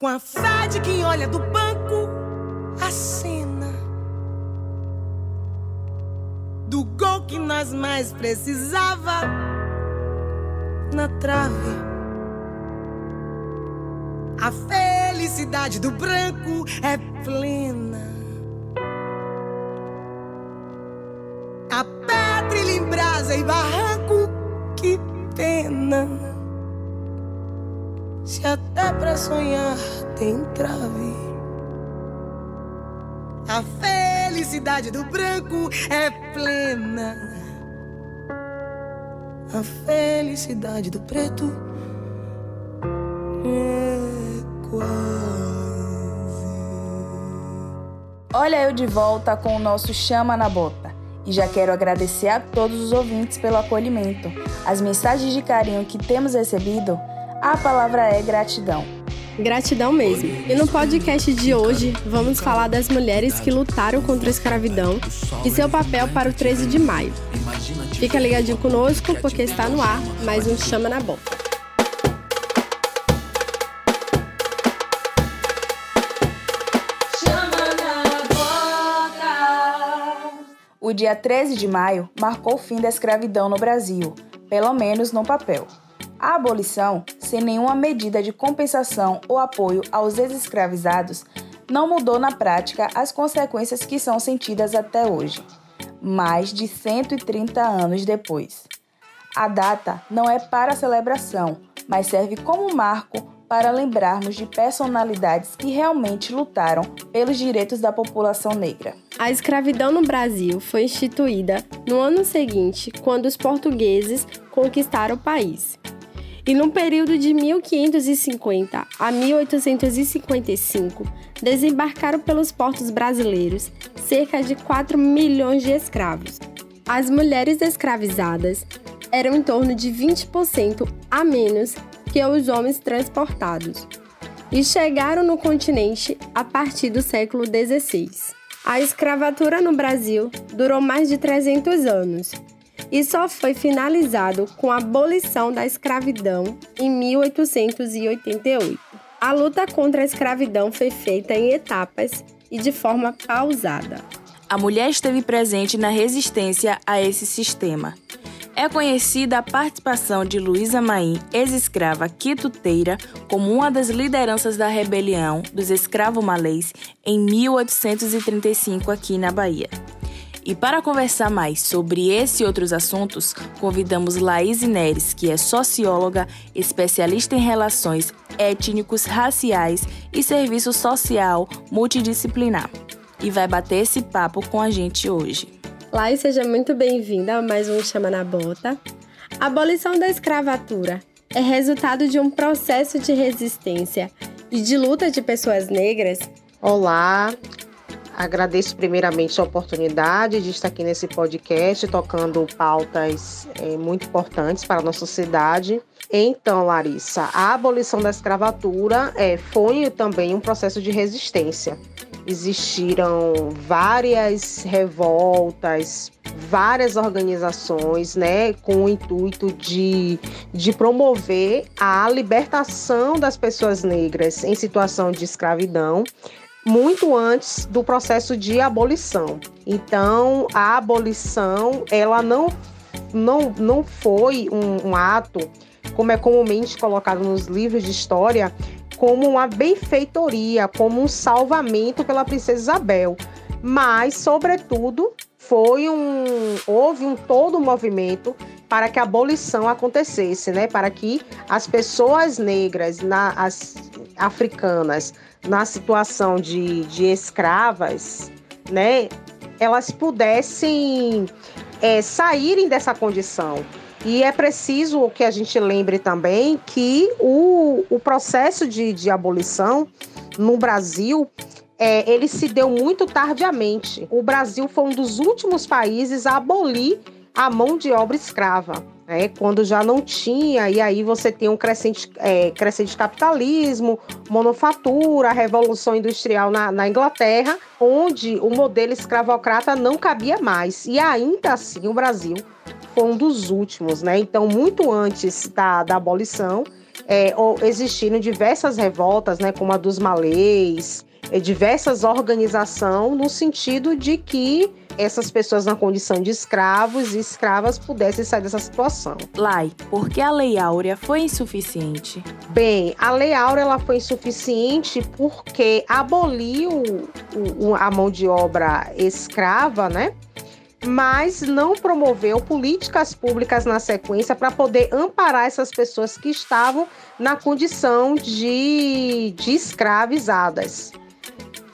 Com a fé de quem olha do banco a cena do gol que nós mais precisava na trave. A felicidade do branco é plena. A pedra em brasa e barranco, que pena. Pra sonhar tem trave. A felicidade do branco é plena. A felicidade do preto é quase. Olha eu de volta com o nosso Chama na Bota. E já quero agradecer a todos os ouvintes pelo acolhimento. As mensagens de carinho que temos recebido a palavra é gratidão. Gratidão mesmo. E no podcast de hoje, vamos falar das mulheres que lutaram contra a escravidão e seu papel para o 13 de maio. Fica ligadinho conosco, porque está no ar mais um Chama na Boca. O dia 13 de maio marcou o fim da escravidão no Brasil, pelo menos no papel. A abolição, sem nenhuma medida de compensação ou apoio aos ex-escravizados, não mudou na prática as consequências que são sentidas até hoje, mais de 130 anos depois. A data não é para celebração, mas serve como marco para lembrarmos de personalidades que realmente lutaram pelos direitos da população negra. A escravidão no Brasil foi instituída no ano seguinte, quando os portugueses conquistaram o país. E no período de 1550 a 1855, desembarcaram pelos portos brasileiros cerca de 4 milhões de escravos. As mulheres escravizadas eram em torno de 20% a menos que os homens transportados e chegaram no continente a partir do século XVI. A escravatura no Brasil durou mais de 300 anos e só foi finalizado com a abolição da escravidão em 1888. A luta contra a escravidão foi feita em etapas e de forma pausada. A mulher esteve presente na resistência a esse sistema. É conhecida a participação de Luísa Maim, ex-escrava quituteira, como uma das lideranças da rebelião dos escravo-malês em 1835 aqui na Bahia. E para conversar mais sobre esse e outros assuntos, convidamos Laís Neres, que é socióloga, especialista em relações étnicos, raciais e serviço social multidisciplinar. E vai bater esse papo com a gente hoje. Laís, seja muito bem-vinda a mais um Chama na Bota. A abolição da escravatura é resultado de um processo de resistência e de luta de pessoas negras? Olá, Agradeço primeiramente a oportunidade de estar aqui nesse podcast tocando pautas é, muito importantes para a nossa sociedade. Então, Larissa, a abolição da escravatura é, foi também um processo de resistência. Existiram várias revoltas, várias organizações, né, com o intuito de, de promover a libertação das pessoas negras em situação de escravidão muito antes do processo de abolição. Então, a abolição, ela não, não, não foi um, um ato, como é comumente colocado nos livros de história, como uma benfeitoria, como um salvamento pela princesa Isabel, mas, sobretudo, foi um houve um todo movimento para que a abolição acontecesse, né? Para que as pessoas negras, na, as africanas, na situação de, de escravas, né, elas pudessem é, saírem dessa condição. E é preciso que a gente lembre também que o, o processo de, de abolição no Brasil é, ele se deu muito tardiamente. O Brasil foi um dos últimos países a abolir a mão de obra escrava né? quando já não tinha, e aí você tem um crescente, é, crescente capitalismo, manufatura, revolução industrial na, na Inglaterra, onde o modelo escravocrata não cabia mais. E ainda assim o Brasil foi um dos últimos, né? Então, muito antes da, da abolição, é, existiram diversas revoltas, né, como a dos malês, é, diversas organizações, no sentido de que essas pessoas na condição de escravos e escravas pudessem sair dessa situação. Lai, por que a Lei Áurea foi insuficiente? Bem, a Lei Áurea ela foi insuficiente porque aboliu o, a mão de obra escrava, né? mas não promoveu políticas públicas na sequência para poder amparar essas pessoas que estavam na condição de, de escravizadas.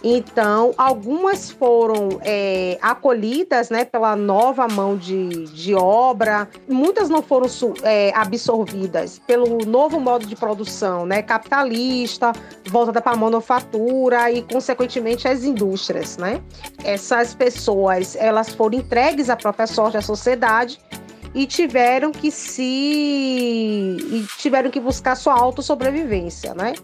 Então, algumas foram é, acolhidas né, pela nova mão de, de obra, muitas não foram é, absorvidas pelo novo modo de produção né, capitalista, voltada para a manufatura e, consequentemente, as indústrias. Né? Essas pessoas elas foram entregues à própria sorte da sociedade e tiveram que se e tiveram que buscar sua autossobrevivência, né?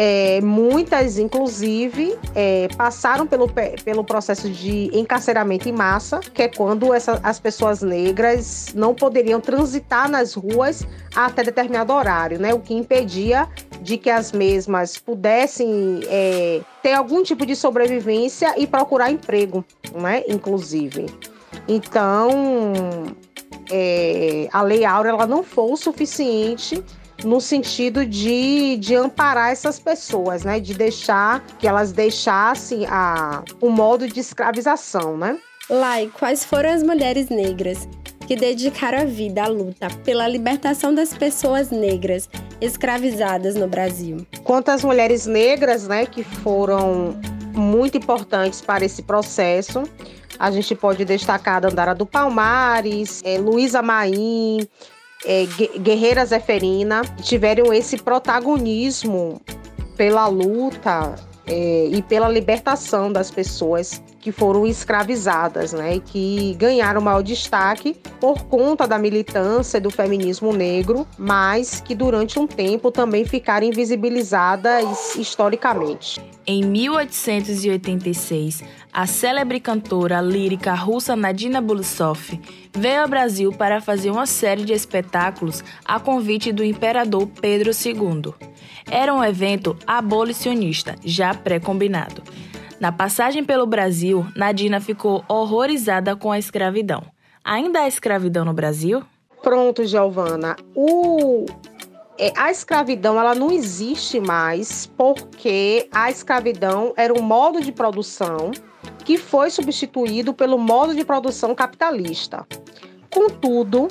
É, muitas, inclusive, é, passaram pelo, pelo processo de encarceramento em massa, que é quando essa, as pessoas negras não poderiam transitar nas ruas até determinado horário, né? O que impedia de que as mesmas pudessem é, ter algum tipo de sobrevivência e procurar emprego, né? Inclusive. Então, é, a Lei Áurea ela não foi o suficiente no sentido de, de amparar essas pessoas, né? De deixar que elas deixassem a, o modo de escravização, né? Lai, quais foram as mulheres negras que dedicaram a vida à luta pela libertação das pessoas negras escravizadas no Brasil? Quantas mulheres negras, né, que foram muito importantes para esse processo, a gente pode destacar a Dandara do Palmares, é, Luísa Maim, é, Guerreira Zeferina tiveram esse protagonismo pela luta é, e pela libertação das pessoas que foram escravizadas, né, e que ganharam maior destaque por conta da militância do feminismo negro, mas que durante um tempo também ficaram invisibilizadas historicamente. Em 1886, a célebre cantora lírica russa Nadina Bulusov veio ao Brasil para fazer uma série de espetáculos a convite do imperador Pedro II. Era um evento abolicionista, já pré-combinado. Na passagem pelo Brasil, Nadina ficou horrorizada com a escravidão. Ainda há escravidão no Brasil? Pronto, Giovana. O é, a escravidão ela não existe mais porque a escravidão era um modo de produção que foi substituído pelo modo de produção capitalista. Contudo,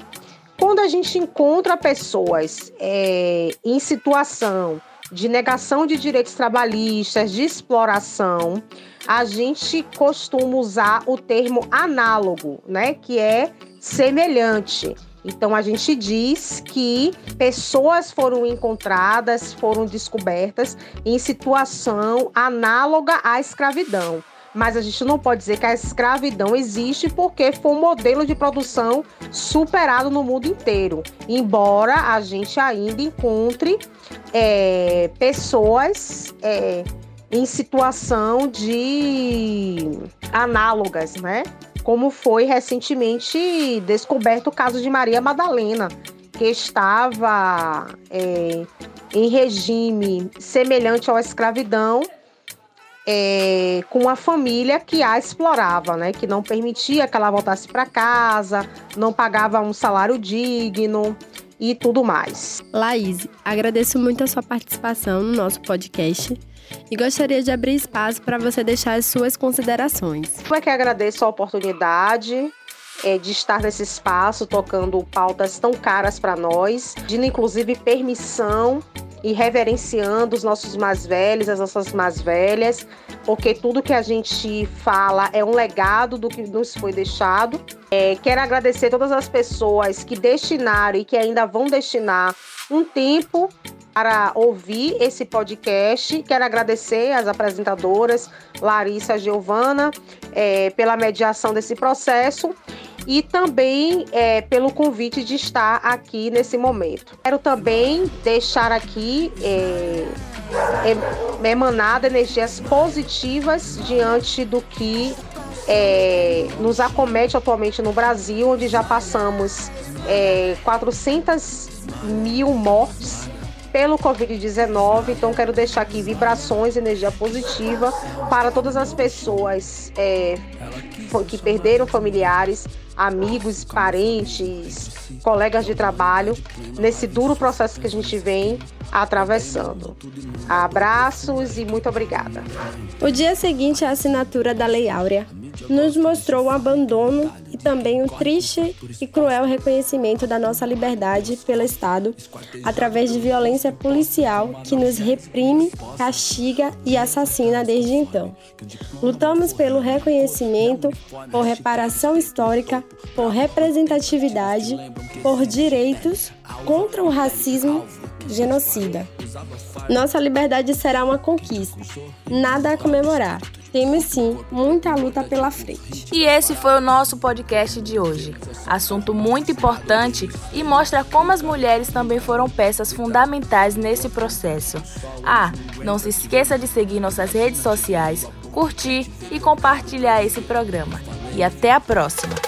quando a gente encontra pessoas é, em situação de negação de direitos trabalhistas, de exploração, a gente costuma usar o termo análogo, né, que é semelhante. Então a gente diz que pessoas foram encontradas, foram descobertas em situação análoga à escravidão mas a gente não pode dizer que a escravidão existe porque foi um modelo de produção superado no mundo inteiro. Embora a gente ainda encontre é, pessoas é, em situação de análogas, né? Como foi recentemente descoberto o caso de Maria Madalena, que estava é, em regime semelhante à escravidão é, com a família que a explorava, né? Que não permitia que ela voltasse para casa, não pagava um salário digno e tudo mais. Laís, agradeço muito a sua participação no nosso podcast e gostaria de abrir espaço para você deixar as suas considerações. Eu é que agradeço a oportunidade é, de estar nesse espaço tocando pautas tão caras para nós, pedindo inclusive permissão e reverenciando os nossos mais velhos, as nossas mais velhas, porque tudo que a gente fala é um legado do que nos foi deixado. É, quero agradecer todas as pessoas que destinaram e que ainda vão destinar um tempo para ouvir esse podcast. Quero agradecer às apresentadoras Larissa Giovana é, pela mediação desse processo e também é, pelo convite de estar aqui nesse momento. Quero também deixar aqui é, é, emanada energias positivas diante do que é, nos acomete atualmente no Brasil, onde já passamos é, 400 mil mortes pelo Covid-19. Então, quero deixar aqui vibrações, energia positiva para todas as pessoas é, que perderam familiares, amigos, parentes, colegas de trabalho, nesse duro processo que a gente vem atravessando. Abraços e muito obrigada. O dia seguinte à assinatura da Lei Áurea nos mostrou o abandono e também o triste e cruel reconhecimento da nossa liberdade pelo Estado através de violência policial que nos reprime, castiga e assassina desde então. Lutamos pelo reconhecimento, por reparação histórica, por representatividade, por direitos, contra o racismo genocida. Nossa liberdade será uma conquista, nada a comemorar. Temos sim muita luta pela frente. E esse foi o nosso podcast de hoje. Assunto muito importante e mostra como as mulheres também foram peças fundamentais nesse processo. Ah, não se esqueça de seguir nossas redes sociais, curtir e compartilhar esse programa. E até a próxima!